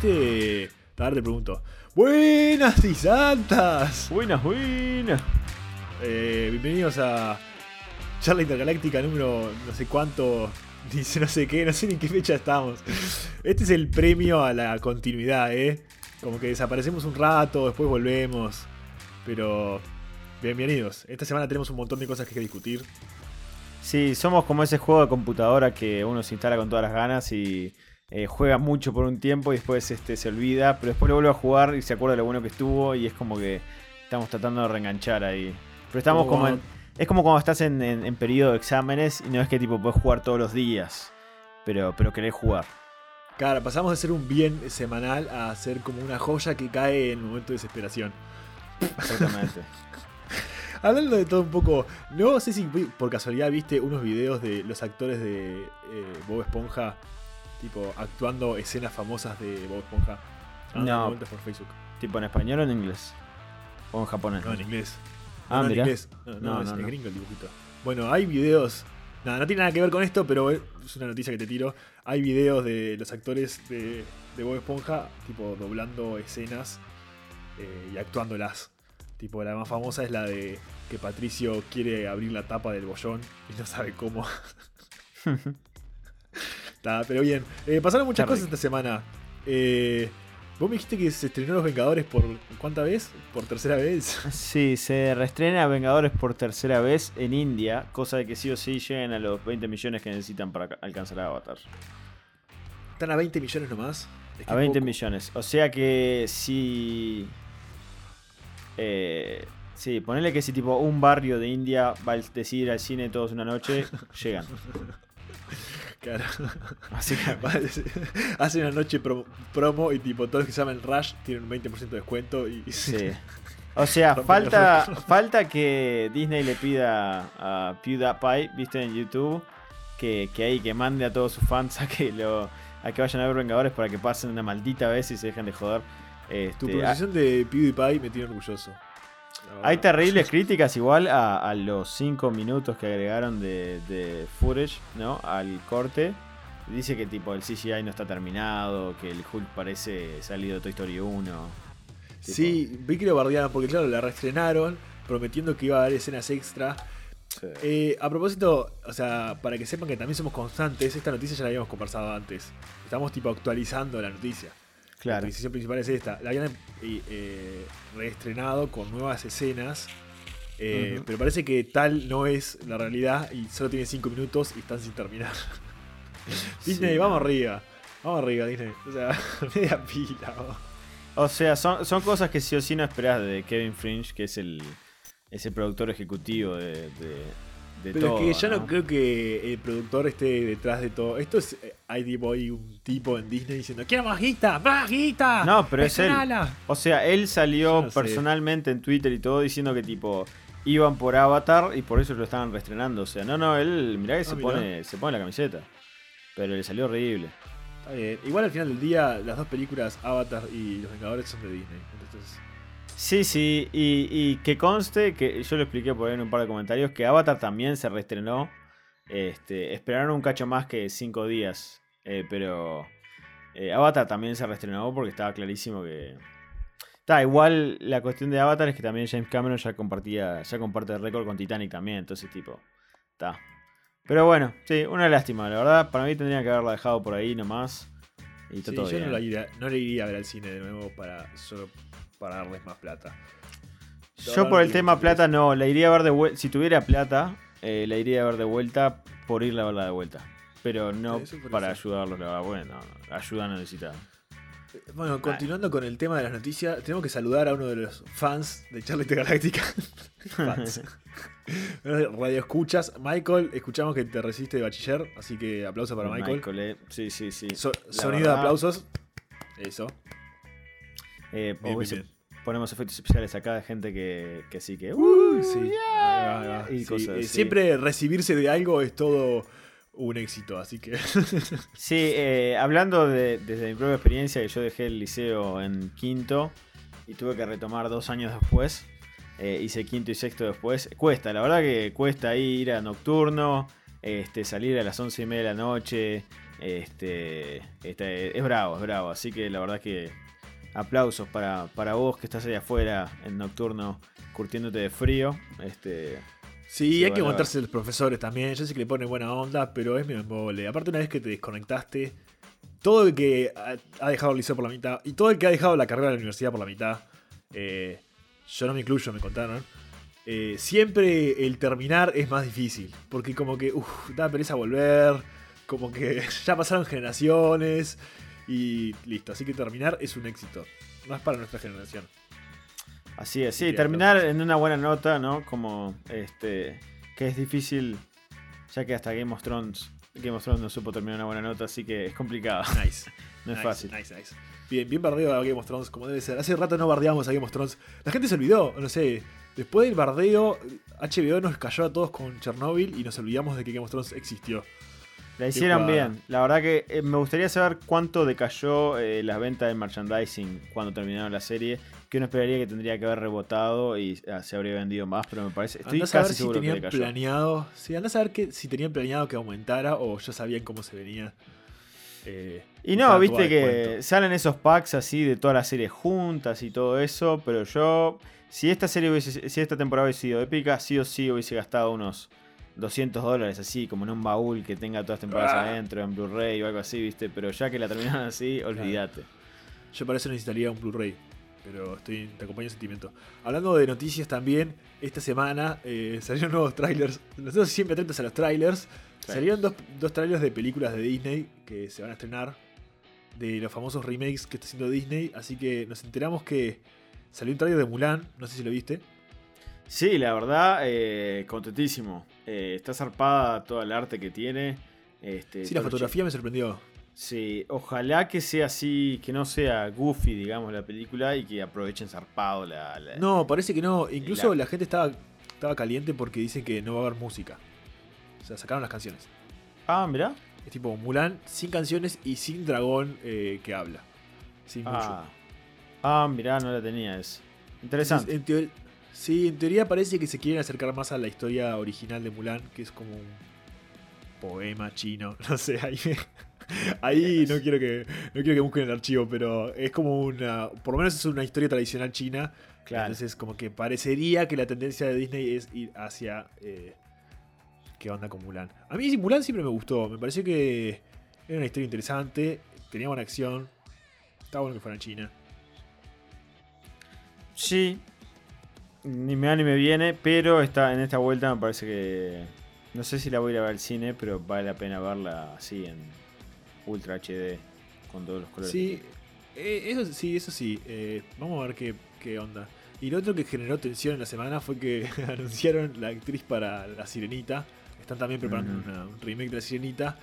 ¿Viste? A ver, te pregunto. Buenas y santas. Buenas, buenas. Eh, bienvenidos a Charla Intergaláctica número no sé cuánto, dice no sé qué, no sé ni en qué fecha estamos. Este es el premio a la continuidad, ¿eh? Como que desaparecemos un rato, después volvemos. Pero bienvenidos. Esta semana tenemos un montón de cosas que discutir. Sí, somos como ese juego de computadora que uno se instala con todas las ganas y eh, juega mucho por un tiempo y después este, se olvida, pero después lo vuelve a jugar y se acuerda de lo bueno que estuvo y es como que estamos tratando de reenganchar ahí. Pero estamos como en, Es como cuando estás en, en, periodo de exámenes y no es que tipo puedes jugar todos los días, pero, pero querés jugar. Claro, pasamos de ser un bien semanal a ser como una joya que cae en un momento de desesperación. Exactamente. Hablando de todo un poco, no sé si por casualidad viste unos videos de los actores de eh, Bob Esponja, tipo actuando escenas famosas de Bob Esponja. No. Por Facebook. ¿Tipo en español o en inglés? ¿O en japonés? No, en inglés. Ah, no, en inglés. No, no, es, gringo el dibujito. Bueno, hay videos. Nada, no tiene nada que ver con esto, pero es una noticia que te tiro. Hay videos de los actores de, de Bob Esponja, tipo doblando escenas eh, y actuándolas. Tipo, la más famosa es la de que Patricio quiere abrir la tapa del bollón y no sabe cómo. pero bien. Eh, pasaron muchas cosas esta semana. Eh, Vos me dijiste que se estrenó Los Vengadores por ¿cuánta vez? ¿Por tercera vez? Sí, se reestrena Vengadores por tercera vez en India, cosa de que sí o sí lleguen a los 20 millones que necesitan para alcanzar a Avatar. ¿Están a 20 millones nomás? a 20 millones. O sea que si eh, sí, ponele que si tipo un barrio de India va a decidir al cine todos una noche, llegan. Claro. Así que hace una noche promo y tipo todos los que se llaman Rush tienen un 20% de descuento y sí. O sea, falta, falta que Disney le pida a PewDiePie, viste en YouTube, que, que ahí que mande a todos sus fans a que lo a que vayan a ver Vengadores para que pasen una maldita vez y se dejen de joder. Este, tu pronunciación de PewDiePie me tiene orgulloso. Hay terribles críticas igual a, los 5 minutos que agregaron de, footage, ¿no? Al corte. Dice que tipo el CGI no está terminado, que el Hulk parece salido de Toy Story 1. Sí, vi que lo bardearon porque claro, la reestrenaron prometiendo que iba a haber escenas extra. Eh, a propósito, o sea, para que sepan que también somos constantes, esta noticia ya la habíamos conversado antes. Estamos tipo actualizando la noticia. Claro. La decisión principal es esta. La habían eh, eh, reestrenado con nuevas escenas. Eh, pero parece que tal no es la realidad y solo tiene 5 minutos y están sin terminar. Disney, vamos arriba. Vamos arriba, Disney. O sea, media pila. O sea, son, son cosas que sí o sí no esperás de Kevin Fringe, que es el, es productor ejecutivo de pero es que yo ¿no? creo que el productor esté detrás de todo. Esto es. Eh, hay tipo ahí un tipo en Disney diciendo: ¡Quiero más guita! ¡Más guita! No, pero es él. O sea, él salió personalmente en Twitter y todo diciendo que tipo. Iban por Avatar y por eso lo estaban reestrenando. O sea, no, no, él, mirá que ah, se, Pone, se pone la camiseta. Pero le salió horrible. Está bien. Igual al final del día, las dos películas, Avatar y Los Vengadores, son de Disney. Entonces. Sí, sí, y, que conste, que yo lo expliqué por ahí en un par de comentarios, que Avatar también se reestrenó. Este, esperaron un cacho más que cinco días, eh, pero eh, Avatar también se reestrenó porque estaba clarísimo que... Está, igual la cuestión de Avatar es que también James Cameron ya compartía, ya comparte el récord con Titanic también, entonces tipo, está. Pero bueno, sí, una lástima, la verdad, para mí tendría que haberla dejado por ahí nomás. Y sí, yo No, la no le iría a ver al cine de nuevo para solo para darles más plata. Yo por el tema plata no, la iría a ver de vuelta. Si tuviera plata, eh, la iría a ver de vuelta por ir a verla de vuelta. Pero no para ayudarlos, la Bueno, ayuda necesita. Bueno, continuando con el tema de las noticias, tenemos que saludar a uno de los fans de Charlotte Galáctica. fans. Radio escuchas. Michael, escuchamos que te resiste de bachiller, así que aplauso para Michael. Eh. Sí, sí, sí. sonido de aplausos. Eso. Eh, ponemos efectos especiales acá de gente que, que sí que. Uh, sí. Eh, siempre recibirse de algo es todo un éxito, así que. sí, eh, hablando de, desde mi propia experiencia, que yo dejé el liceo en quinto y tuve que retomar dos años después. hice quinto y sexto después. Cuesta, la verdad que cuesta ir a nocturno, este, salir a las once y media de la noche, Este, este, es bravo, es bravo. Así que la verdad que aplausos para, para vos que estás ahí afuera en nocturno curtiéndote de frío. Este, Sí, hay que aguantarse los profesores también. Yo sé que le ponen buena onda, pero es mi embole. Aparte, una vez que te desconectaste, todo el que ha dejado el liceo por la mitad y todo el que ha dejado la carrera de la universidad por la mitad, eh, yo no me incluyo, me contaron. Eh, siempre el terminar es más difícil. Porque como que, uff, da pereza volver. Como que ya pasaron generaciones. Y listo. Así que terminar es un éxito. Más para nuestra generación. Así es, sí, terminar en una buena nota, ¿no? Como este. Que es difícil. Ya que hasta Game of Thrones. Game of Thrones no supo terminar una buena nota, así que es complicado. Nice. no es fácil. Nice, nice. Bien, bien bardeo a Game of Thrones, como debe ser. Hace rato no bardeamos a Game of Thrones. La gente se olvidó, no sé. Después del bardeo, HBO nos cayó a todos con Chernobyl y nos olvidamos de que Game of Thrones existió. La hicieron bien. La verdad que eh, me gustaría saber cuánto decayó eh, las ventas de merchandising cuando terminaron la serie que uno esperaría que tendría que haber rebotado y ah, se habría vendido más, pero me parece. Estoy casi si seguro tenían planeado. Sí, anda a que, si tenían planeado que aumentara o ya sabían cómo se venía. Eh, y no, viste que salen esos packs así de todas las series juntas y todo eso, pero yo. Si esta serie hubiese, si esta temporada hubiese sido épica, sí o sí hubiese gastado unos 200 dólares así, como en un baúl que tenga todas las temporadas ah. adentro, en Blu-ray o algo así, viste. Pero ya que la terminaron así, olvídate. Yo para eso necesitaría un Blu-ray pero estoy, te acompaño el sentimiento. Hablando de noticias también, esta semana eh, salieron nuevos trailers. Nosotros siempre atentos a los trailers. Salieron dos, dos, trailers de películas de Disney que se van a estrenar. De los famosos remakes que está haciendo Disney. Así que nos enteramos que salió un trailer de Mulan. No sé si lo viste. Sí, la verdad, eh, contentísimo. Eh, está zarpada todo el arte que tiene. Este, sí, la fotografía me sorprendió. Sí, ojalá que sea así, que no sea goofy, digamos, la película y que aprovechen zarpado la. no, parece que no. Incluso la... gente estaba, estaba caliente porque dicen que no va a haber música. O sea, sacaron las canciones. Ah, mira. Es tipo Mulan sin canciones y sin dragón eh, que habla. Sin ah. ah, mirá, no la tenía eso. Interesante. Sí, en teoría parece que se quieren acercar más a la historia original de Mulan, que es como un poema chino. No sé, ahí Ahí no quiero que no quiero que busquen el archivo, pero es como una. Por lo menos es una historia tradicional china. Claro. Entonces, como que parecería que la tendencia de Disney es ir hacia. Eh, ¿Qué onda con Mulan? A mí Mulan siempre me gustó. Me pareció que era una historia interesante. Tenía buena acción. Estaba bueno que fuera en China. Sí. Ni me da ni me viene. Pero está, en esta vuelta me parece que. No sé si la voy a ir a ver al cine, pero vale la pena verla así en, Ultra HD con todos los colores. Sí, eh, eso sí, eso sí. Eh, vamos a ver qué, qué, onda. Y lo otro que generó tensión en la semana fue que anunciaron la actriz para La Sirenita. Están también preparando un remake de La Sirenita.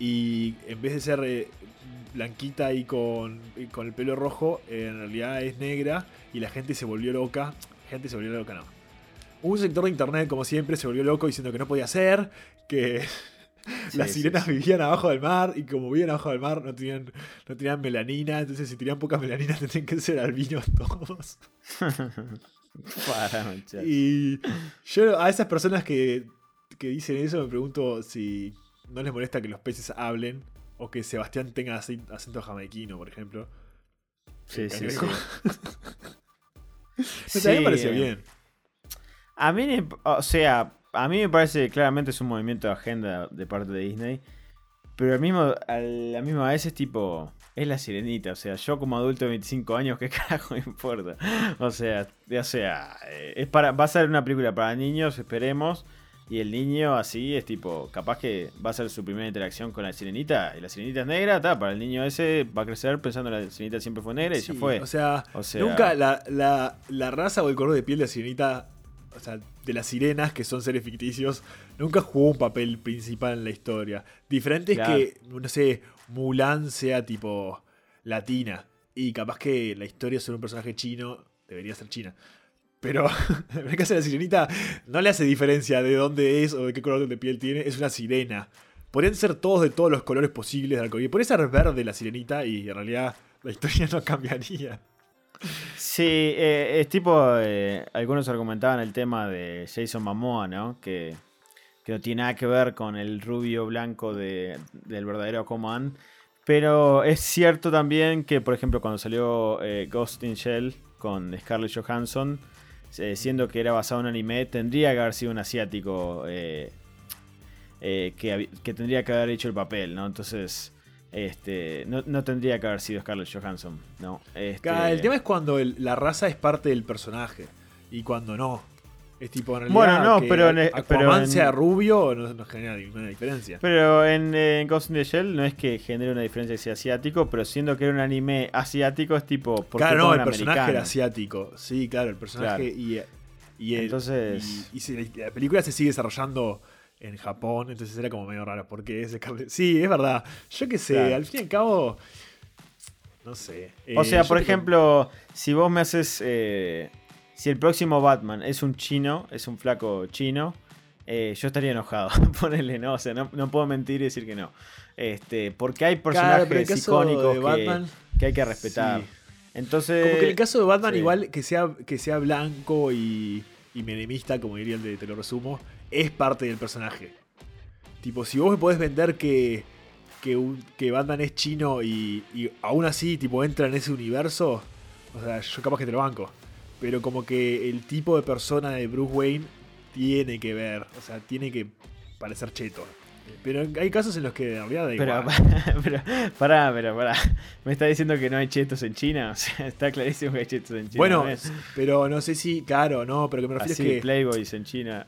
Y en vez de ser eh, blanquita y con, con el pelo rojo, en realidad es negra. Y la gente se volvió loca. Gente se volvió loca, no. Un sector de internet, como siempre, se volvió loco diciendo que no podía ser. Que las sirenas vivían abajo del mar y como vivían abajo del mar no tenían, no tenían melanina, entonces si tenían poca melanina tendrían que ser albinos todos. y yo a esas personas que, que dicen eso me pregunto si no les molesta que los peces hablen o que Sebastián tenga acento jamaiquino, por ejemplo. Sí, sí, sí. A mí me pareció bien. A mí, o sea, a mí me parece que claramente es un movimiento de agenda de parte de Disney. Pero al mismo, a la misma vez es tipo. Es la sirenita. O sea, yo como adulto de 25 años, ¿qué carajo me importa? O sea, o sea eh, es para, va a ser una película para niños, esperemos. Y el niño así es tipo, capaz que va a ser su primera interacción con la sirenita. Y la sirenita es negra, está para el niño ese va a crecer pensando que la sirenita siempre fue negra y se fue. O sea, nunca la, la, la, raza o el color de piel de la sirenita o sea, de las sirenas, que son seres ficticios, nunca jugó un papel principal en la historia. Diferente es que, no sé, Mulan sea tipo latina. Y capaz que la historia sobre un personaje chino debería ser china. Pero en el la sirenita no le hace diferencia de dónde es o de qué color de piel tiene. Es una sirena. Podrían ser todos de todos los colores posibles de arcoíris. Podría ser verde la sirenita y en realidad la historia no cambiaría. Sí, eh, es tipo, eh, algunos argumentaban el tema de Jason Momoa, ¿no? Que, que no tiene nada que ver con el rubio blanco de, del verdadero Aquaman. Pero es cierto también que, por ejemplo, cuando salió eh, Ghost in Shell con Scarlett Johansson, eh, siendo que era basado en anime, tendría que haber sido un asiático eh, que, que, tendría que haber hecho el papel, ¿no? Entonces, este, no, tendría que haber sido Scarlett Johansson, ¿no? Este... El tema es cuando la raza es parte del personaje y cuando no. Es tipo, en realidad, bueno, no, pero, en, pero sea rubio no, genera ninguna diferencia. Pero en, Ghost in the Shell no es que genere una diferencia que sea asiático, pero siendo que era un anime asiático es tipo. claro, no, el personaje era asiático. Sí, claro, el personaje y, y, entonces... y, la película se sigue desarrollando en Japón, entonces era como medio raro. Porque es Sí, es verdad. Yo qué sé, al fin y al cabo. No sé. o sea, eh, por ejemplo, si vos me haces. Eh, si el próximo Batman es un chino, es un flaco chino, eh, yo estaría enojado. Ponerle, no, o sea, no, puedo mentir y decir que no. Este, porque hay personajes icónicos que, hay que respetar. Entonces. Como que en el caso de Batman, igual que sea, que sea blanco y, y menemista, como diría el de Te lo resumo, es parte del personaje. Tipo, si vos me podés vender que, que, Batman es chino y, y aún así, tipo, entra en ese universo, o sea, yo capaz que te lo banco pero como que el tipo de persona de Bruce Wayne tiene que ver, o sea, tiene que parecer cheto. Pero hay casos en los que en realidad da igual. Pero, pero, pará, pero pará. ¿Me está diciendo que no hay chetos en China? O sea, está clarísimo que hay chetos en China. Bueno, pero no sé si, claro, no, pero que me refiero Así, es que... Playboys en China.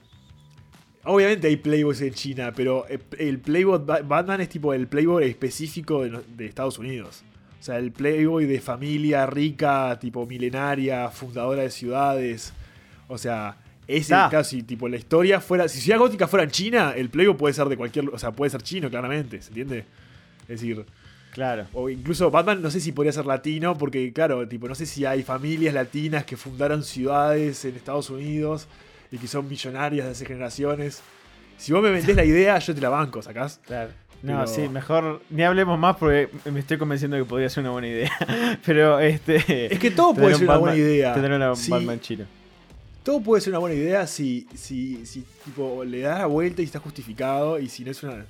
Obviamente hay Playboys en China, pero el Playboy Batman es tipo el Playboy específico de Estados Unidos. O sea, el Playboy de familia rica, tipo milenaria, fundadora de ciudades. O sea, ese casi, tipo, la historia fuera. Si Ciudad Gótica fuera en China, el Playboy puede ser de cualquier. O sea, puede ser chino, claramente, ¿se entiende? Es decir. Claro. O incluso Batman, no sé si podría ser latino, porque, claro, tipo, no sé si hay familias latinas que fundaron ciudades en Estados Unidos y que son millonarias de hace generaciones. Si vos me vendés la idea, yo te la banco, ¿sacás? Claro. No, sí, mejor ni hablemos más porque me estoy convenciendo que podría ser una buena idea. Pero este. Es que todo puede ser una buena idea. Tener una Batman chino. Todo puede ser una buena idea si, si, si tipo, le das la vuelta y está justificado y si no es una.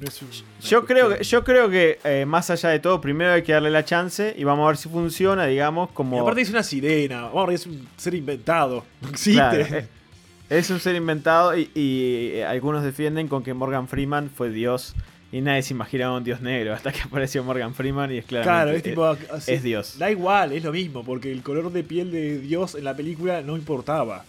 No es yo, creo que, yo creo que eh, más allá de todo, primero hay que darle la chance y vamos a ver si funciona, digamos, como. Y aparte es una sirena, vamos es un ser inventado. No existe. Eh, es un ser inventado y, y, algunos defienden con que Morgan Freeman fue Dios y nadie se imaginaba un dios negro hasta que apareció Morgan Freeman y es claro. Claro, es, tipo, es, Dios. Da igual, es lo mismo, porque el color de piel de Dios en la película no importaba.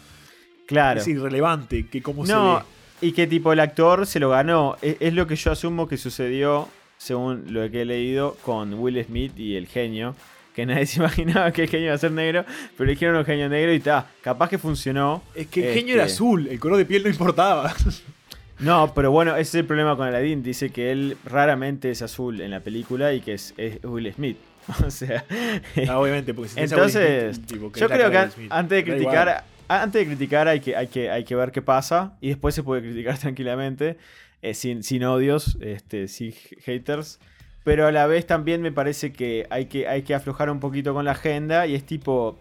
Claro. Es irrelevante que cómo no, Y que tipo el actor se lo ganó. Es, es, lo que yo asumo que sucedió, según lo que he leído, con Will Smith y el genio. Que nadie se imaginaba que el genio iba a ser negro, pero eligieron un genio negro y está. Capaz que funcionó. Es que el genio era este, azul, el color de piel no importaba. No, pero bueno, ese es el problema con Aladdin. Dice que él raramente es azul en la película y que es, Will Smith. O sea. Ah, obviamente, porque si Entonces, yo creo que antes de criticar. Antes de criticar hay que, hay, que, hay que ver qué pasa y después se puede criticar tranquilamente, eh, sin, sin odios, este, sin haters. Pero a la vez también me parece que hay, que hay que aflojar un poquito con la agenda y es tipo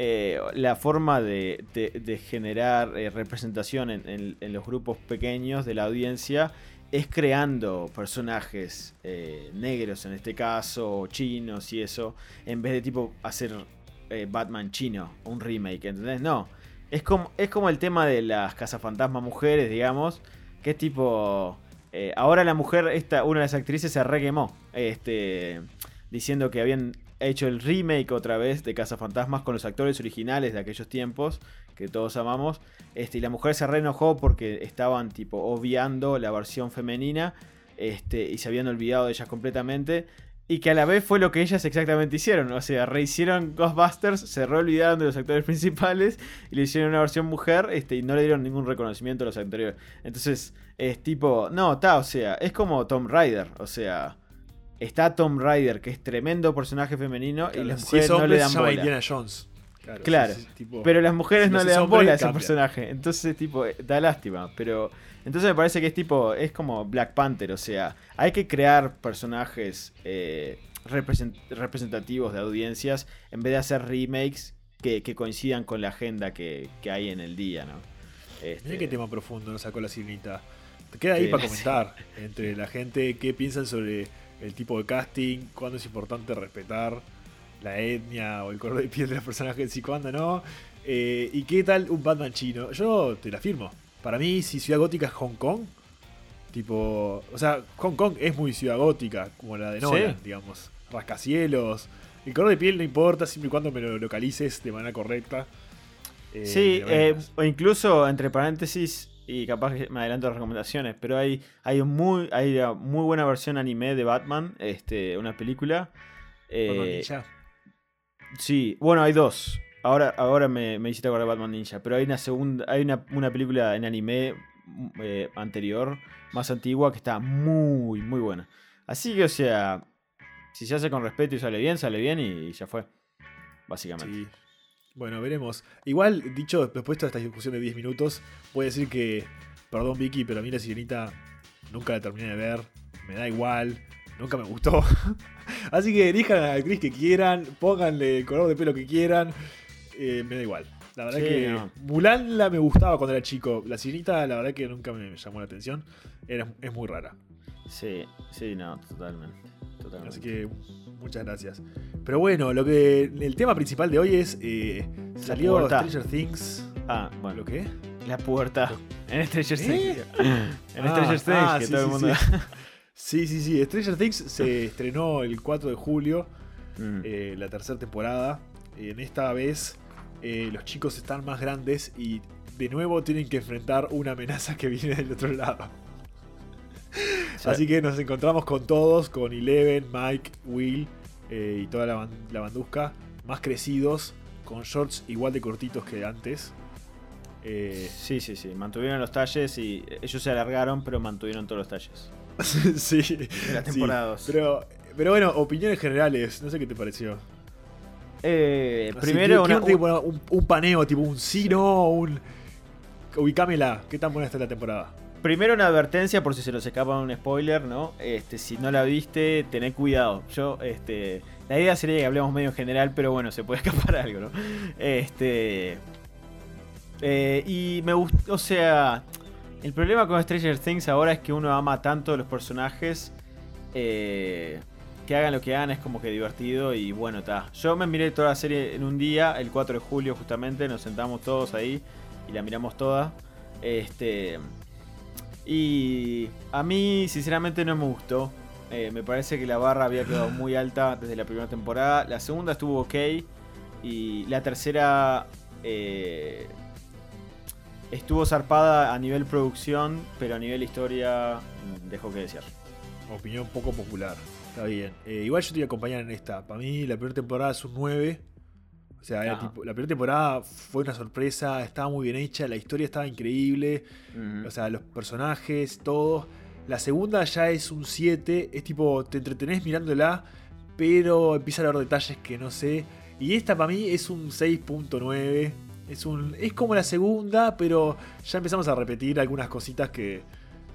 eh, la forma de, generar eh, representación en, los grupos pequeños de la audiencia es creando personajes eh, negros en este caso, chinos y eso, en vez de tipo hacer Batman chino, un remake, ¿entendés? No, es como, es como el tema de las cazafantasmas mujeres, digamos, que es tipo... ahora la mujer, esta, una de las actrices se requemó, este, diciendo que habían hecho el remake otra vez de Fantasmas con los actores originales de aquellos tiempos que todos amamos. Este, y la mujer se reenojó porque estaban tipo obviando la versión femenina este, y se habían olvidado de ellas completamente. Y que a la vez fue lo que ellas exactamente hicieron. O sea, rehicieron Ghostbusters, se reolvidaron de los actores principales y le hicieron una versión mujer este, y no le dieron ningún reconocimiento a los anteriores. Entonces, es tipo, no, está, o sea, es como Tom Raider. O sea, Está Tom Rider, que es tremendo personaje femenino, y las mujeres no le dan bola. Indiana Jones. Claro, pero las mujeres no, le dan bola a ese personaje. Entonces, tipo, da lástima. Pero entonces me parece que es tipo, es como Black Panther, o sea, hay que crear personajes eh, representativos de audiencias en vez de hacer remakes que, coincidan con la agenda que, hay en el día, ¿no? Este... qué tema profundo nos sacó la sirenita. Te queda ahí Sí, para sí. comentar entre la gente qué piensan sobre el tipo de casting, cuándo es importante respetar la etnia o el color de piel de los personajes y cuándo no. Eh, ¿Y qué tal un Batman chino? Yo te la firmo. Para mí, si Ciudad Gótica es Hong Kong, tipo. O sea, Hong Kong es muy Ciudad Gótica, como la de Nolan, Sí. digamos. Rascacielos. El color de piel no importa, siempre y cuando me lo localices de manera correcta. Eh, Sí, eh, o incluso entre paréntesis, y capaz que me adelanto a recomendaciones, pero hay, hay, muy, hay una muy buena versión anime de Batman, este, una película. eh, Batman Ninja. Sí, bueno, hay dos. Ahora, ahora me, me hiciste acordar de Batman Ninja, pero hay una segunda, hay una, una película en anime eh, anterior, más antigua, que está muy, muy buena. Así que, o sea, si se hace con respeto y sale bien, sale bien y, ya fue. Básicamente. Sí. Bueno, veremos. Igual, dicho después de esta discusión de 10 minutos, voy a decir que, perdón Vicky, pero a mí la sirenita nunca la terminé de ver. Me da igual, nunca me gustó. Así que elijan a la actriz que quieran, pónganle el color de pelo que quieran. eh, me da igual. La verdad Sí, que no. Mulan la me gustaba cuando era chico. La sirenita, la verdad que nunca me llamó la atención. Era, es muy rara. Sí, sí, no, totalmente. Totalmente. Así que muchas gracias. Pero bueno, lo que el tema principal de hoy es eh, salió. Stranger Things. Ah, bueno, ¿Lo qué? la puerta. En Stranger ¿Eh? Things. En Ah, Stranger Things, ah, que sí, todo el sí, mundo. Sí, sí, sí. Stranger Things se estrenó el 4 de julio, Mm. eh, la tercera temporada. En esta vez los chicos están más grandes y de nuevo tienen que enfrentar una amenaza que viene del otro lado. Sí. Así que nos encontramos con todos, con Eleven, Mike, Will eh, y toda la, ban- la bandusca, más crecidos, con shorts igual de cortitos que antes. Eh, Sí, sí, sí. Mantuvieron los talles y ellos se alargaron, pero mantuvieron todos los talles. sí, De la sí, temporada 2. pero, pero bueno, opiniones generales, no sé qué te pareció. Eh, Así, primero, ¿qué- qué una, tipo, bueno, un, un paneo, tipo un sí, no, un. Ubicámela, ¿qué tan buena está la temporada? Primero una advertencia por si se nos escapa un spoiler, ¿no? Este, si no la viste, tené cuidado. Yo, este. La idea sería que hablemos medio en general, pero bueno, se puede escapar algo, ¿no? Este. eh, y me gustó, o sea. El problema con Stranger Things ahora es que uno ama tanto los personajes. eh, que hagan lo que hagan es como que divertido y bueno, está. Yo me miré toda la serie en un día, el 4 de julio justamente, nos sentamos todos ahí y la miramos toda. Este. Y a mí, sinceramente, no me gustó. Eh, me parece que la barra había quedado muy alta desde la primera temporada. La segunda estuvo ok. Y la tercera eh, estuvo zarpada a nivel producción, pero a nivel historia mm, dejó que desear. Opinión poco popular. Está bien. Eh, igual yo te voy a acompañar en esta. Para mí, la primera temporada es un 9. O sea, era tipo- la primera temporada fue una sorpresa, estaba muy bien hecha, la historia estaba increíble. O sea, los personajes, todo. La segunda ya es un 7. Es tipo, te entretenés mirándola, pero empiezan a haber detalles que no sé. Y esta para mí es un 6.9. Es, un, es como la segunda, pero ya empezamos a repetir algunas cositas que,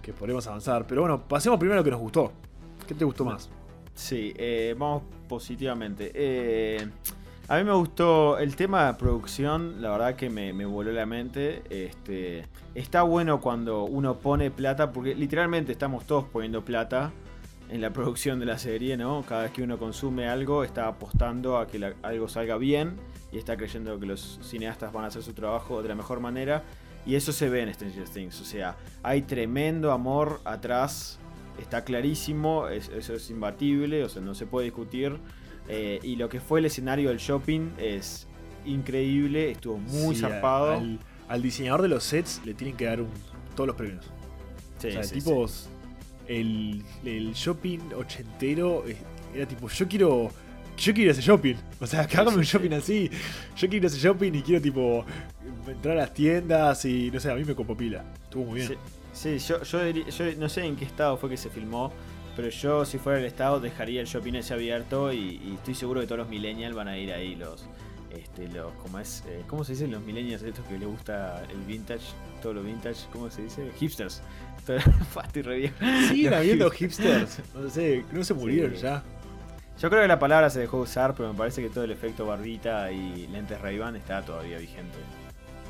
que podemos avanzar. Pero bueno, pasemos primero a lo que nos gustó. ¿Qué te gustó más? Sí, eh, vamos positivamente. Eh, a mí me gustó el tema de producción, la verdad que me, me voló la mente. Este, está bueno cuando uno pone plata, porque literalmente estamos todos poniendo plata en la producción de la serie, ¿no? Cada vez que uno consume algo, está apostando a que la- algo salga bien y está creyendo que los cineastas van a hacer su trabajo de la mejor manera. Y eso se ve en Stranger Things, o sea, hay tremendo amor atrás, está clarísimo, es- eso es imbatible, o sea, no se puede discutir. Eh, y lo que fue el escenario del shopping es increíble, estuvo muy Sí, zarpado. Al, al diseñador de los sets le tienen que dar un- todos los premios. Sí, o sea, sí, tipo, el, el shopping ochentero eh, era tipo, yo quiero. Yo quiero ir a ese shopping. O sea, que hágame un shopping así. Yo quiero ir a ese shopping y quiero tipo entrar a las tiendas y no sé, a mí me copó pila. Estuvo muy bien. Sí, yo, yo no sé en qué estado fue que se filmó, pero yo si fuera el estado dejaría el shopping ese abierto y, y estoy seguro que todos los millennials van a ir ahí, los, este, los, ¿cómo es? Eh, ¿Cómo se dicen los millennials estos que les gusta el vintage, todo lo vintage, ¿cómo se dice? Hipsters. Fua, estoy re Los habiendo hipsters. No sé, no se murieron Sí. ya. Yo creo que la palabra se dejó usar, pero me parece que todo el efecto barbita y lentes ray está todavía vigente.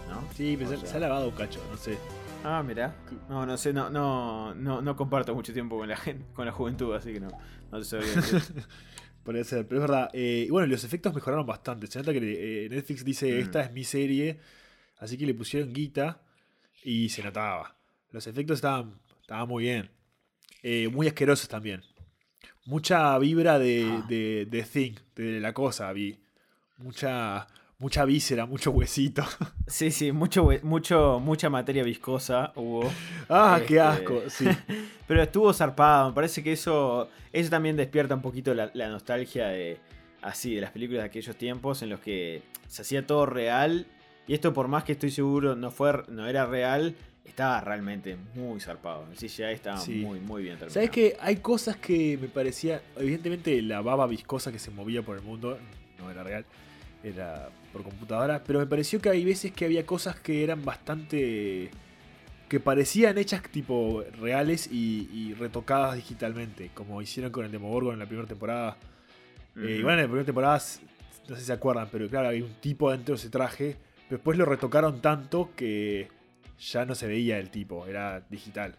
¿No? Sí, pero O se, sea, se ha lavado un cacho, no sé. Ah, mira. No, no sé, no, no, no, no comparto mucho tiempo con la gente, con la juventud, así que no, no decir. Puede ser, pero es verdad. Eh, y bueno, los efectos mejoraron bastante. Se nota que eh, Netflix dice, Mm. esta es mi serie, así que le pusieron guita y se notaba. Los efectos estaban, estaban muy bien. Eh, muy asquerosos también. Mucha vibra de, Ah. de, de Thing, de la cosa, vi. Mucha, mucha víscera, mucho huesito. Sí, sí, mucho, mucho, mucha materia viscosa hubo. ah, qué Este, asco. Sí. Pero estuvo zarpado. Me parece que eso, eso también despierta un poquito la, la nostalgia de así de las películas de aquellos tiempos en los que se hacía todo real. Y esto, por más que estoy seguro no fue, no era real, estaba realmente muy zarpado. El CGI estaba Sí. muy, muy bien terminado. ¿Sabes que Hay cosas que me parecía. Evidentemente, la baba viscosa que se movía por el mundo no era real, era por computadora. Pero me pareció que hay veces que había cosas que eran bastante. que parecían hechas tipo reales y, y retocadas digitalmente, como hicieron con el Demogorgon en la primera temporada. Ujú. Eh, igual en la primera temporada, no sé si se acuerdan, pero claro, hay un tipo dentro de ese traje. Pero después lo retocaron tanto que ya no se veía el tipo, era digital.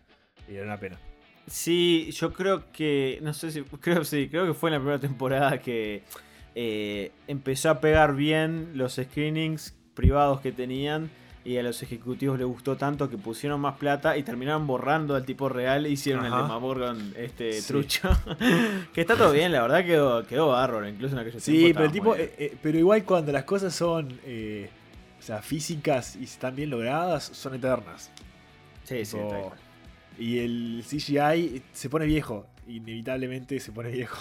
Y era una pena. Sí, yo creo que. No sé si. Creo sí, creo que fue en la primera temporada que eh, empezó a pegar bien los screenings privados que tenían. Y a los ejecutivos les gustó tanto que pusieron más plata y terminaron borrando al tipo real e hicieron Ajá. el de Mamorgon este Sí. trucho. que está todo bien, la verdad quedó, quedó bárbaro, incluso en aquellos Sí, pero el tipo, eh, eh, pero igual cuando las cosas son, eh, o sea, físicas y están bien logradas, son eternas. sí, sí, tipo- tal cual. Y el CGI se pone viejo, inevitablemente se pone viejo.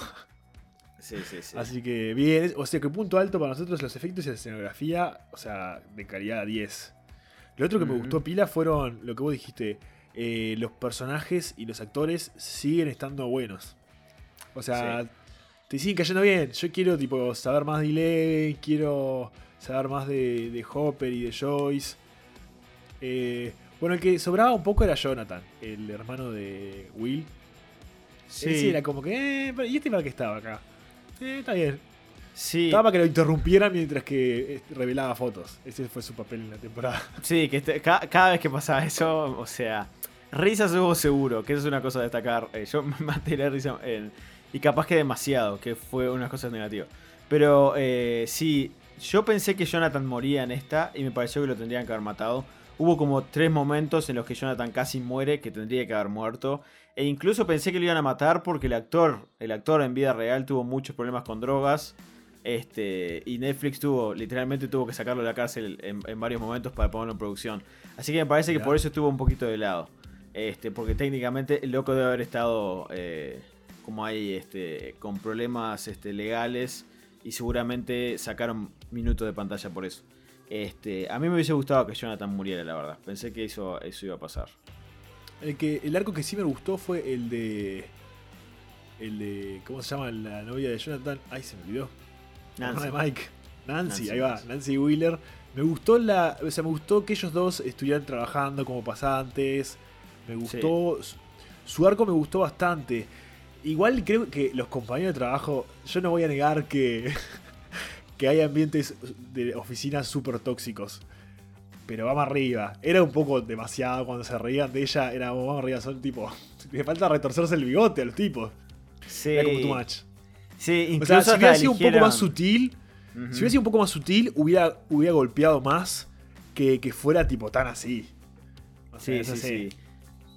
Sí, sí, sí. Así que bien, o sea que punto alto para nosotros los efectos y la escenografía, o sea, de calidad 10. Lo otro que me gustó pila fueron lo que vos dijiste, eh, los personajes y los actores siguen estando buenos. O sea, Sí. te siguen cayendo bien. Yo quiero tipo saber más de Eleven, quiero saber más de, de Hopper y de Joyce. Eh, bueno, el que sobraba un poco era Jonathan, el hermano de Will. Sí. sí, era como que, eh, ¿y este para qué estaba acá? Está bien. sí. Estaba para que lo interrumpieran mientras que eh, revelaba fotos. Ese fue su papel en la temporada. Sí, que este- ca- cada vez que pasaba eso, o sea, risas hubo seguro, que eso es una cosa a destacar. Eh, yo me maté la risa en- y capaz que demasiado, que fue una cosa negativa. Pero eh, sí, yo pensé que Jonathan moría en esta y me pareció que lo tendrían que haber matado. Hubo como tres momentos en los que Jonathan casi muere, que tendría que haber muerto. E incluso pensé que lo iban a matar porque el actor, el actor en vida real tuvo muchos problemas con drogas. Este, y Netflix tuvo, literalmente tuvo que sacarlo de la cárcel en, en varios momentos para ponerlo en producción. Así que me parece que por eso estuvo un poquito de lado. Este, porque técnicamente el loco debe haber estado eh, como ahí, este, con problemas este, legales. Y seguramente sacaron minutos de pantalla por eso. Este, a mí me hubiese gustado que Jonathan muriera, la verdad. Pensé que eso, eso iba a pasar. El, que, el arco que sí me gustó fue el de. El de. ¿Cómo se llama la novia de Jonathan? Ay, se me olvidó. Nancy. de Mike. Nancy, Nancy, ahí va, Nancy. Nancy Wheeler. Me gustó la. O sea, me gustó que ellos dos estuvieran trabajando como pasantes. Me gustó. Su arco me gustó bastante. Igual creo que los compañeros de trabajo. Yo no voy a negar que. que hay ambientes de oficinas súper tóxicos. Pero vamos arriba. Era un poco demasiado cuando se reían de ella. Era vamos arriba, son tipo. Le falta retorcerse el bigote a los tipos. Sí, Era como too much. sí O incluso sea, si hubiera sido un poco más sutil, si hubiera sido un poco más sutil, hubiera, hubiera golpeado más que, que fuera tipo tan así. O sea, Sí, sí, sé. sí.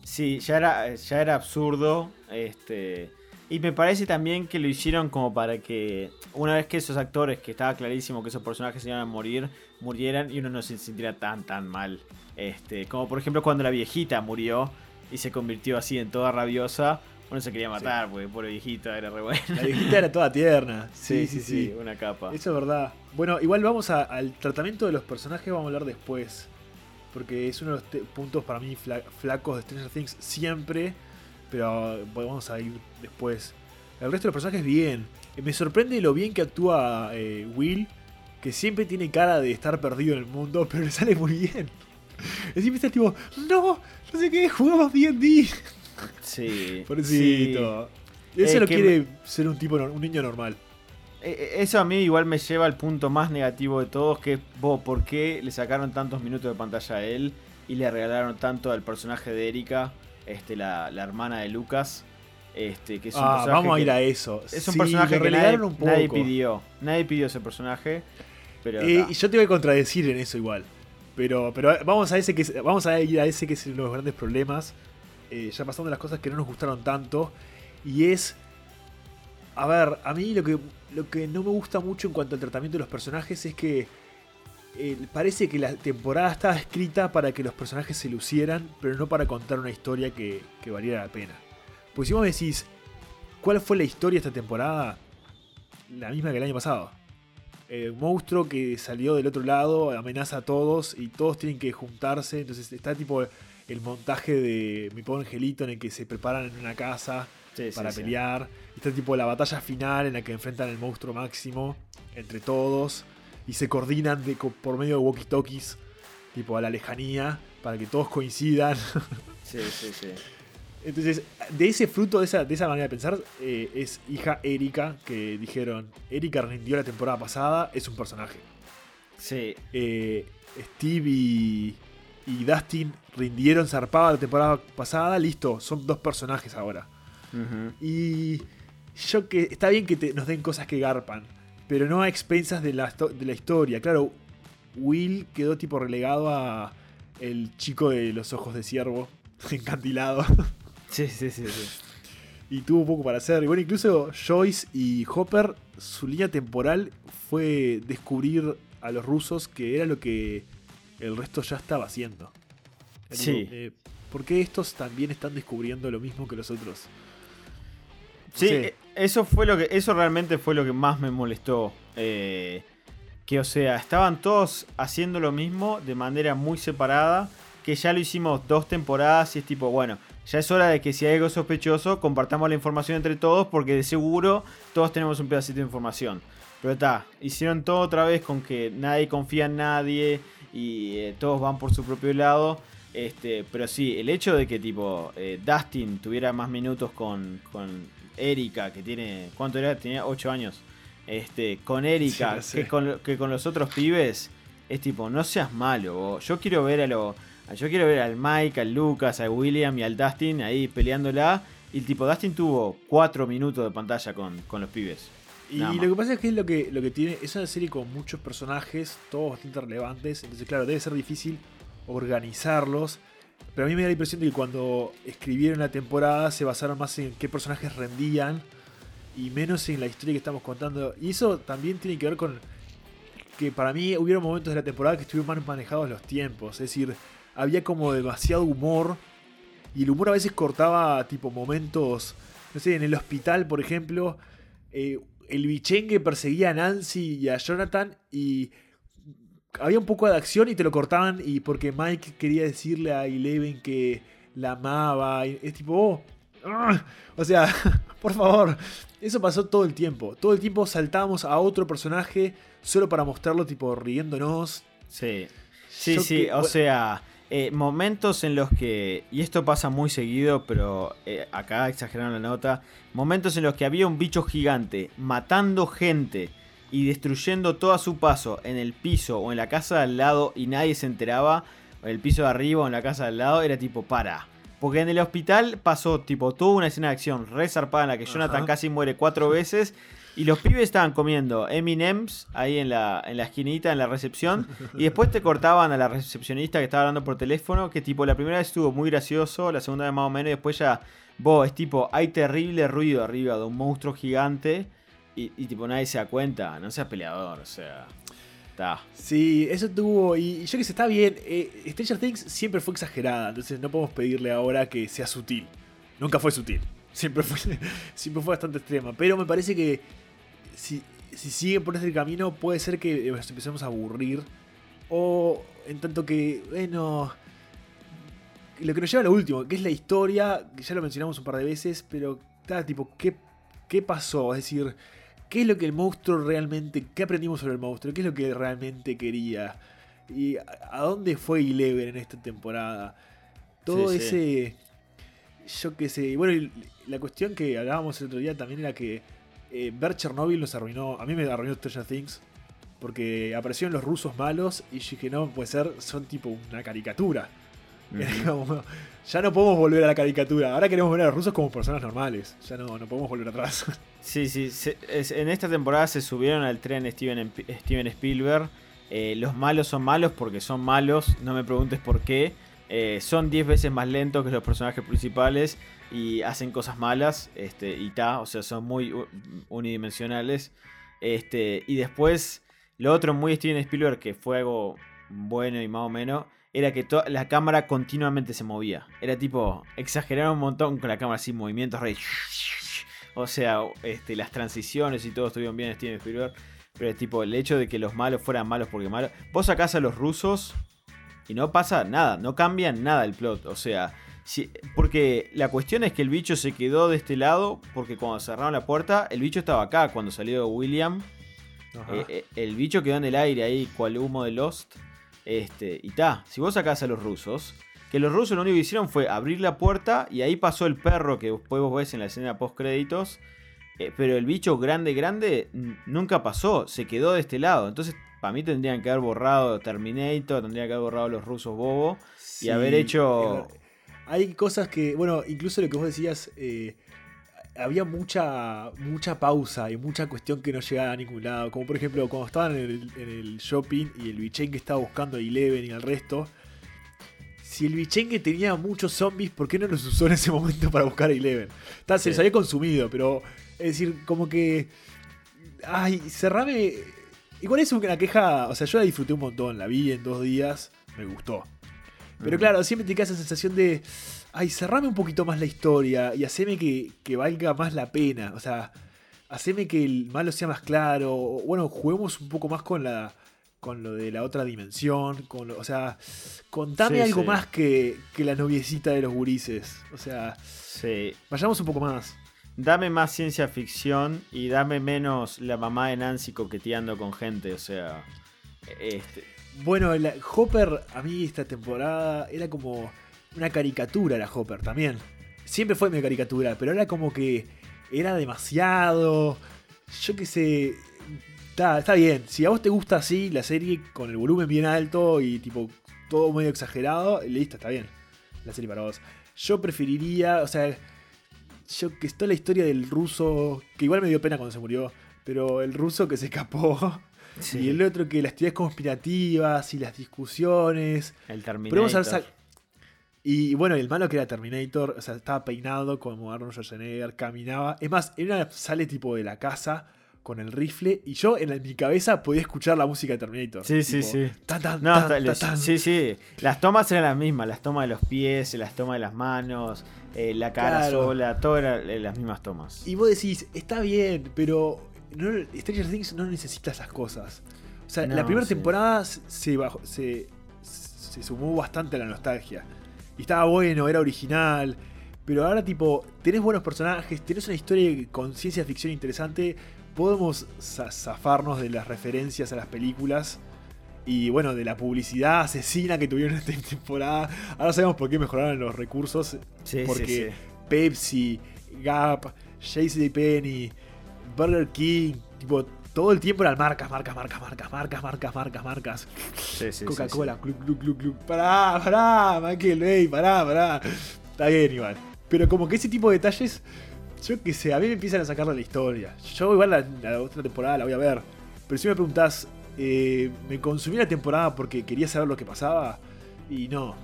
Sí, ya era, ya era absurdo. Este. Y me parece también que lo hicieron como para que una vez que esos actores, que estaba clarísimo que esos personajes se iban a morir, murieran y uno no se sintiera tan tan mal. Este, como por ejemplo cuando la viejita murió y se convirtió así en toda rabiosa, uno se quería matar, porque pobre viejita era re buena. La viejita era toda tierna. Sí, sí, sí. una capa. Eso es verdad. Bueno, igual vamos a- al tratamiento de los personajes, vamos a hablar después. Porque es uno de los puntos para mí fla- flacos de Stranger Things siempre. Pero vamos a ir después. El resto de los personajes bien. Eh, Me sorprende lo bien que actúa eh, Will. Que siempre tiene cara de estar perdido en el mundo, pero le sale muy bien. Es siempre está tipo, no, no sé qué, jugamos D&D. Sí. Pobrecito. Sí. Eso Eh, lo quiere ser un tipo, un niño normal. Eh, Eso a mí igual me lleva al punto más negativo de todos, que es, vos, ¿por qué le sacaron tantos minutos de pantalla a él? y le regalaron tanto al personaje de Erika, este, la, hermana de Lucas. Este, que es un ah, vamos a ir a eso. Es un personaje que nadie, pidió. Nadie pidió ese personaje. Pero eh, y yo te voy a contradecir en eso igual. Pero, pero vamos a ese que vamos a ir a ese que es uno de los grandes problemas. Eh, ya pasando las cosas que no nos gustaron tanto. Y es. A ver, a mí lo que, lo que no me gusta mucho en cuanto al tratamiento de los personajes es que eh, parece que la temporada estaba escrita para que los personajes se lucieran, pero no para contar una historia que, valiera la pena. Pues si vos decís, ¿cuál fue la historia de esta temporada? La misma que el año pasado. El monstruo que salió del otro lado amenaza a todos y todos tienen que juntarse. Entonces está tipo el montaje de mi pobre angelito en el que se preparan en una casa para pelear. Está tipo la batalla final en la que enfrentan el monstruo máximo entre todos y se coordinan de, por medio de walkie-talkies, tipo a la lejanía, para que todos coincidan. Sí, sí, sí. Entonces, de ese fruto, de esa, de esa manera de pensar, eh, es hija Erika, que dijeron, Erika rindió la temporada pasada, es un personaje. Sí. Eh, Steve y, Dustin rindieron zarpada la temporada pasada, listo, son dos personajes ahora. Y yo que está bien que nos den cosas que garpan, pero no a expensas de la, de la historia. Claro, Will quedó tipo relegado a el chico de los ojos de ciervo, encantilado. Sí, sí, sí, sí. Y tuvo poco para hacer. Y bueno, incluso Joyce y Hopper, su línea temporal fue descubrir a los rusos que era lo que el resto ya estaba haciendo. Sí. Eh, ¿Por qué estos también están descubriendo lo mismo que los otros? Sí, e, eso fue lo que. Eso realmente fue lo que más me molestó. Eh, que o sea, estaban todos haciendo lo mismo de manera muy separada. Que ya lo hicimos dos temporadas y es tipo, bueno, ya es hora de que si hay algo sospechoso, compartamos la información entre todos, porque de seguro todos tenemos un pedacito de información. Pero está, hicieron todo otra vez con que nadie confía en nadie y eh, todos van por su propio lado. Este, pero sí, el hecho de que tipo eh, Dustin tuviera más minutos con, con Erika, que tiene. ¿Cuánto era? Tenía 8 años. Este, con Erika, que, con, que con los otros pibes, es tipo, no seas malo. Yo quiero ver a lo. Yo quiero ver al Mike, al Lucas, al William y al Dustin ahí peleándola. Y el tipo Dustin tuvo 4 minutos de pantalla con, los pibes. Y lo que pasa es que es lo que, lo que tiene. Es una serie con muchos personajes, todos bastante relevantes. Entonces, claro, debe ser difícil organizarlos. Pero a mí me da la impresión de que cuando escribieron la temporada se basaron más en qué personajes rendían y menos en la historia que estamos contando. Y eso también tiene que ver con que para mí hubieron momentos de la temporada que estuvieron mal manejados los tiempos. Es decir, había como demasiado humor y el humor a veces cortaba tipo momentos, no sé, en el hospital, por ejemplo, eh, el bichengue perseguía a Nancy y a Jonathan y había un poco de acción y te lo cortaban y porque Mike quería decirle a Eleven que la amaba. Y es tipo, oh, ah", o sea, por favor, eso pasó todo el tiempo. Todo el tiempo saltábamos a otro personaje solo para mostrarlo tipo riéndonos. Sí, sí, sí, o sea... Eh, momentos en los que, y esto pasa muy seguido, pero eh, acá exageraron la nota, momentos en los que había un bicho gigante matando gente y destruyendo todo a su paso en el piso o en la casa de al lado y nadie se enteraba, en el piso de arriba o en la casa de al lado, era tipo, para. Porque en el hospital pasó tipo toda una escena de acción re zarpada en la que Jonathan casi muere cuatro veces. Y los pibes estaban comiendo Eminems ahí en la, en la esquinita, en la recepción. Y después te cortaban a la recepcionista que estaba hablando por teléfono. Que tipo, la primera vez estuvo muy gracioso, la segunda vez más o menos. Y después ya, vos, es tipo, hay terrible ruido arriba de un monstruo gigante. Y, tipo nadie se da cuenta, no seas peleador, o sea. Está. Sí, eso tuvo. Y yo que sé, está bien. Eh, Stranger Things siempre fue exagerada, entonces no podemos pedirle ahora que sea sutil. Nunca fue sutil. Siempre fue, siempre fue bastante extrema. Pero me parece que si, si siguen por ese camino, puede ser que nos empecemos a aburrir. O en tanto que, bueno. Lo que nos lleva a lo último, que es la historia, que ya lo mencionamos un par de veces, pero está tipo, ¿qué, qué pasó? Es decir, qué es lo que el monstruo realmente, qué aprendimos sobre el monstruo, qué es lo que realmente quería y a dónde fue Eleven en esta temporada. Todo ese, yo qué sé, bueno, la cuestión que hablábamos el otro día también era que eh, ver Chernobyl nos arruinó, a mí me arruinó Stranger Things. Porque aparecieron los rusos malos y dije, no, puede ser, son tipo una caricatura. Ya no podemos volver a la caricatura. Ahora queremos ver a los rusos como personas normales. Ya no, no podemos volver atrás. Sí, sí. en esta temporada se subieron al tren Steven, Steven Spielberg. Eh, los malos son malos porque son malos. No me preguntes por qué. Eh, son 10 veces más lentos que los personajes principales y hacen cosas malas. Este, y ta, o sea, son muy unidimensionales. Este, y después, lo otro muy Steven Spielberg, que fue algo bueno y más o menos, era que la cámara continuamente se movía. Era tipo, exageraron un montón con la cámara así, movimientos rey. O sea, este, las transiciones y todo estuvieron bien Steven Spielberg. Pero tipo, el hecho de que los malos fueran malos porque malos. Vos sacás a los rusos y no pasa nada, no cambia nada el plot. O sea, porque la cuestión es que el bicho se quedó de este lado porque cuando cerraron la puerta, el bicho estaba acá cuando salió William. Eh, eh, el bicho quedó en el aire ahí, cual humo de Lost. Este, y ta, si vos sacás a los rusos, que los rusos lo único que hicieron fue abrir la puerta y ahí pasó el perro que después vos ves en la escena post créditos. Eh, pero el bicho grande, grande nunca pasó, se quedó de este lado. Entonces, para mí tendrían que haber borrado Terminator, tendrían que haber borrado los rusos bobo y haber hecho. Hay cosas que, bueno, incluso lo que vos decías, eh, había mucha, mucha pausa y mucha cuestión que no llegaba a ningún lado. Como por ejemplo, cuando estaban en el, shopping y el bichengue estaba buscando a Eleven y al resto. Si el bichengue tenía muchos zombies, ¿por qué no los usó en ese momento para buscar a Eleven? se les había consumido, pero es decir, como que. Ay, cerrame. Igual es una queja. O sea, yo la disfruté un montón. La vi en dos días. Me gustó. Pero claro, siempre te queda esa sensación de ay, cerrame un poquito más la historia y haceme que, valga más la pena. O sea, haceme que el malo sea más claro. Bueno, juguemos un poco más con la con lo de la otra dimensión. Con o sea, contame algo más que, que, la noviecita de los gurises. O sea, sí. vayamos un poco más. Dame más ciencia ficción y dame menos la mamá de Nancy coqueteando con gente. O sea, este. Bueno, Hopper a mí esta temporada era como una caricatura la Hopper también. Siempre fue mi caricatura, pero era como que era demasiado. Yo qué sé. Está, está bien. Si a vos te gusta así la serie con el volumen bien alto y tipo todo medio exagerado, listo, está bien. La serie para vos. Yo preferiría, o sea, yo que está la historia del ruso, que igual me dio pena cuando se murió, pero el ruso que se escapó. Y el otro que las teorías conspirativas y las discusiones. El Terminator. Y bueno, el malo que era Terminator, o sea, estaba peinado como Arnold Schwarzenegger, caminaba. Es más, él sale tipo de la casa con el rifle y yo en, mi cabeza podía escuchar la música de Terminator. Sí, sí, sí. sí, sí. Las tomas eran las mismas, las tomas de los pies, las tomas de las manos, eh, la cara sola, todas eran eh, las mismas tomas. Y vos decís, está bien, pero no, Stranger Things no necesita esas cosas. O sea, la primera temporada se, bajó, se, se sumó bastante a la nostalgia. Y estaba bueno, era original. Pero ahora, tipo, tenés buenos personajes, tenés una historia con ciencia ficción interesante. Podemos zafarnos de las referencias a las películas. Y bueno, de la publicidad asesina que tuvieron esta temporada. Ahora sabemos por qué mejoraron los recursos. porque Pepsi, Gap, JCPenney, Burger King, tipo, todo el tiempo eran marcas, marcas, marcas, marcas, marcas, marcas, marcas, marcas. Coca-Cola, club, club, club, club. Pará, pará, Michael Bay, pará, pará. Está bien, igual. Pero como que ese tipo de detalles, yo qué sé, a mí me empiezan a sacar de la historia. Yo igual la, otra temporada la voy a ver. Pero si me preguntás, eh, ¿me consumí la temporada porque quería saber lo que pasaba? Y no.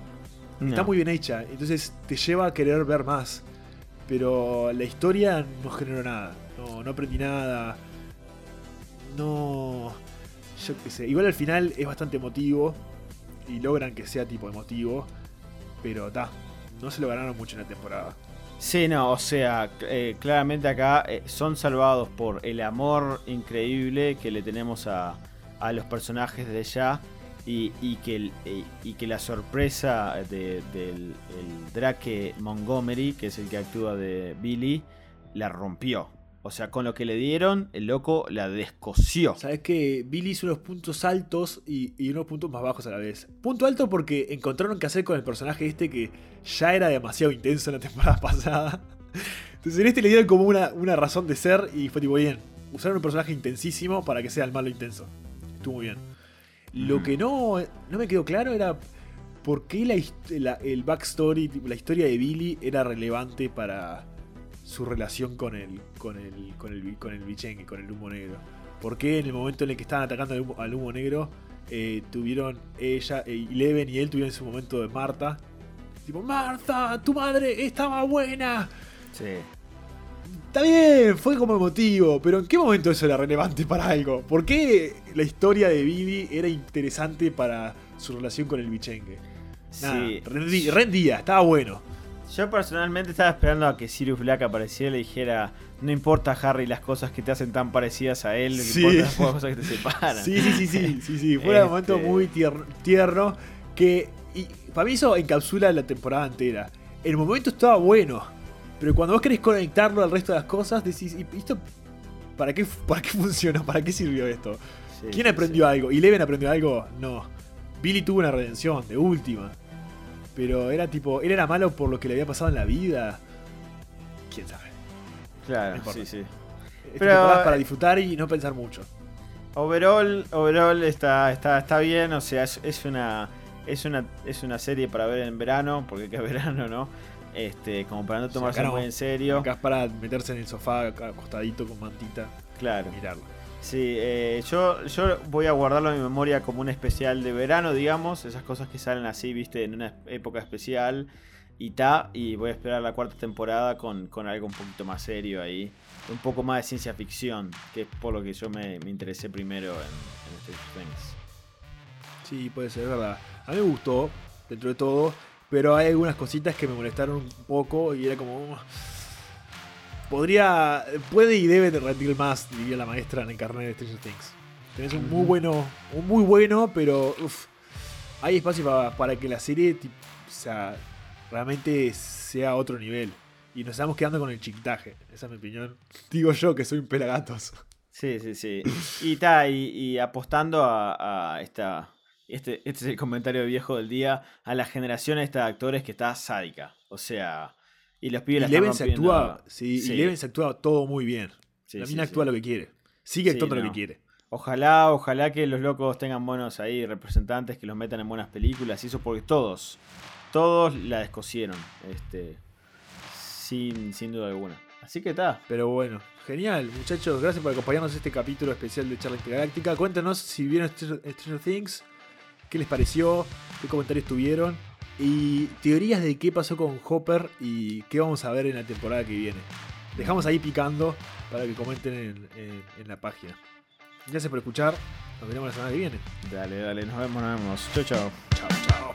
Está muy bien hecha. Entonces te lleva a querer ver más. Pero la historia no generó nada. No, no aprendí nada no. Yo qué sé. Igual al final es bastante emotivo. Y logran que sea tipo emotivo. Pero ta. No se lo ganaron mucho en la temporada. Sí, no, o sea, eh, claramente acá eh, son salvados por el amor increíble que le tenemos a, a los personajes de ya y, que, eh, y que la sorpresa del el Drake Montgomery, que es el que actúa de Billy, la rompió. O sea, con lo que le dieron, el loco la descoció. Sabes que Billy hizo unos puntos altos y, unos puntos más bajos a la vez. Punto alto porque encontraron qué hacer con el personaje este que ya era demasiado intenso en la temporada pasada. Entonces en este le dieron como una, una razón de ser y fue tipo bien. Usaron un personaje intensísimo para que sea el malo intenso. Estuvo muy bien. Lo mm. que no, no me quedó claro era por qué la, el backstory, la historia de Billy era relevante para su relación con el, con el, con el, con el bichengue, con el humo negro. ¿Por qué en el momento en el que estaban atacando al humo, negro eh, tuvieron ella, eh, Eleven y él tuvieron su momento de Marta? Tipo, Marta, tu madre estaba buena. Sí. Está bien, fue como emotivo, pero ¿en qué momento eso era relevante para algo? ¿Por qué la historia de Billy era interesante para su relación con el bichengue? sí. rendía, estaba bueno. Yo personalmente estaba esperando a que Sirius Black apareciera y le dijera, no importa Harry las cosas que te hacen tan parecidas a él, no importa las cosas que te separan. Sí, sí, sí, sí, sí, Fue un momento este muy tierno, que y para mí eso encapsula la temporada entera. El momento estaba bueno, pero cuando vos querés conectarlo al resto de las cosas, decís, ¿y esto para qué, para qué funcionó? ¿Para qué sirvió esto? ¿Quién aprendió algo? ¿Y Leven aprendió algo? No. Billy tuvo una redención, de última. Pero era tipo, él era malo por lo que le había pasado en la vida. ¿Quién sabe? Claro, sí, sí. Pero para disfrutar y no pensar mucho. Overall, overall está, está, está bien, o sea, es, una es una es una serie para ver en verano, porque que es verano, ¿no? Este, como para no tomarse muy en serio. Acá es para meterse en el sofá acostadito con mantita. Claro. Y mirarlo. Sí, eh, yo, yo voy a guardarlo en mi memoria como un especial de verano, digamos. Esas cosas que salen así, viste, en una época especial. Y ta, y voy a esperar la cuarta temporada con, algo un poquito más serio ahí. Un poco más de ciencia ficción, que es por lo que yo me, interesé primero en, en Stranger Sí, puede ser, verdad. A mí me gustó, dentro de todo, pero hay algunas cositas que me molestaron un poco y era como podría, puede y debe rendir más, diría la maestra en el carnet de Stranger Things. Tenés un muy bueno, un muy bueno, pero hay espacio para, que la serie sea, realmente sea otro nivel. Y nos estamos quedando con el chiquitaje. Esa es mi opinión. Digo yo que soy un pelagatos. Sí, sí, sí. Y, ta, y, apostando a, esta. Este, este es el comentario viejo del día. A la generación esta de actores que está sádica. O sea, y los pibes la se actúa, sí, Y se actúa todo muy bien. la mina actúa lo que quiere. Sigue actuando lo que quiere. Ojalá, ojalá que los locos tengan buenos ahí representantes que los metan en buenas películas y eso porque todos, todos la descosieron. Este, sin, sin duda alguna. Así que está. Pero bueno, genial, muchachos. Gracias por acompañarnos en este capítulo especial de Charla Galáctica. Cuéntanos si vieron Stranger Things, qué les pareció, qué comentarios tuvieron y teorías de qué pasó con Hopper y qué vamos a ver en la temporada que viene. Dejamos ahí picando para que comenten en, la página. Gracias por escuchar. Nos vemos la semana que viene. Dale, dale, nos vemos, nos vemos. Chau, chao. Chao, chao.